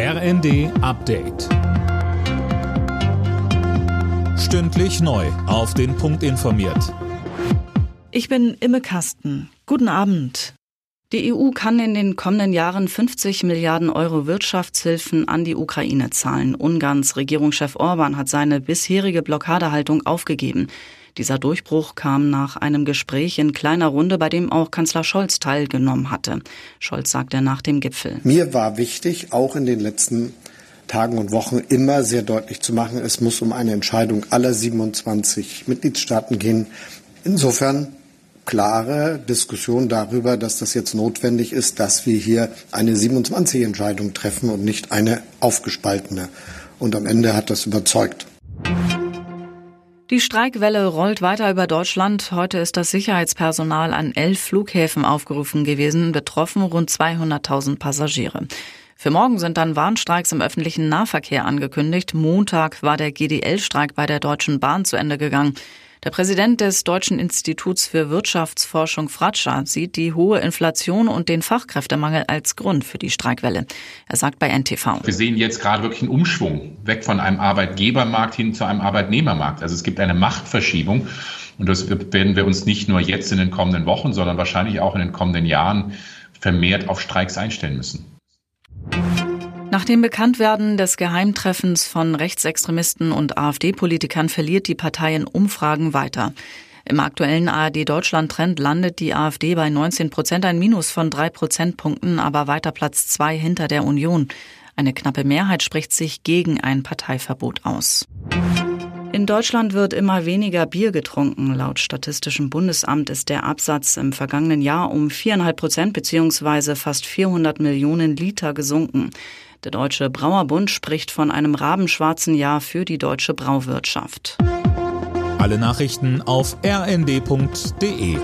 RND Update. Stündlich neu. Auf den Punkt informiert. Ich bin Imme Kasten. Guten Abend. Die EU kann in den kommenden Jahren 50 Milliarden Euro Wirtschaftshilfen an die Ukraine zahlen. Ungarns Regierungschef Orban hat seine bisherige Blockadehaltung aufgegeben. Dieser Durchbruch kam nach einem Gespräch in kleiner Runde, bei dem auch Kanzler Scholz teilgenommen hatte. Scholz sagte nach dem Gipfel. Mir war wichtig, auch in den letzten Tagen und Wochen immer sehr deutlich zu machen, es muss um eine Entscheidung aller 27 Mitgliedstaaten gehen. Insofern klare Diskussion darüber, dass das jetzt notwendig ist, dass wir hier eine 27-Entscheidung treffen und nicht eine aufgespaltene. Und am Ende hat das überzeugt. Die Streikwelle rollt weiter über Deutschland. Heute ist das Sicherheitspersonal an elf Flughäfen aufgerufen gewesen, betroffen rund 200.000 Passagiere. Für morgen sind dann Warnstreiks im öffentlichen Nahverkehr angekündigt. Montag war der GDL-Streik bei der Deutschen Bahn zu Ende gegangen. Der Präsident des Deutschen Instituts für Wirtschaftsforschung Fratscher sieht die hohe Inflation und den Fachkräftemangel als Grund für die Streikwelle. Er sagt bei NTV. Wir sehen jetzt gerade wirklich einen Umschwung weg von einem Arbeitgebermarkt hin zu einem Arbeitnehmermarkt. Also es gibt eine Machtverschiebung. Und das werden wir uns nicht nur jetzt in den kommenden Wochen, sondern wahrscheinlich auch in den kommenden Jahren vermehrt auf Streiks einstellen müssen. Nach dem Bekanntwerden des Geheimtreffens von Rechtsextremisten und AfD-Politikern verliert die Partei in Umfragen weiter. Im aktuellen ARD-Deutschland-Trend landet die AfD bei 19 Prozent, ein Minus von drei Prozentpunkten, aber weiter Platz zwei hinter der Union. Eine knappe Mehrheit spricht sich gegen ein Parteiverbot aus. In Deutschland wird immer weniger Bier getrunken. Laut Statistischem Bundesamt ist der Absatz im vergangenen Jahr um viereinhalb Prozent bzw. fast 400 Millionen Liter gesunken. Der Deutsche Brauerbund spricht von einem rabenschwarzen Jahr für die deutsche Brauwirtschaft. Alle Nachrichten auf rnd.de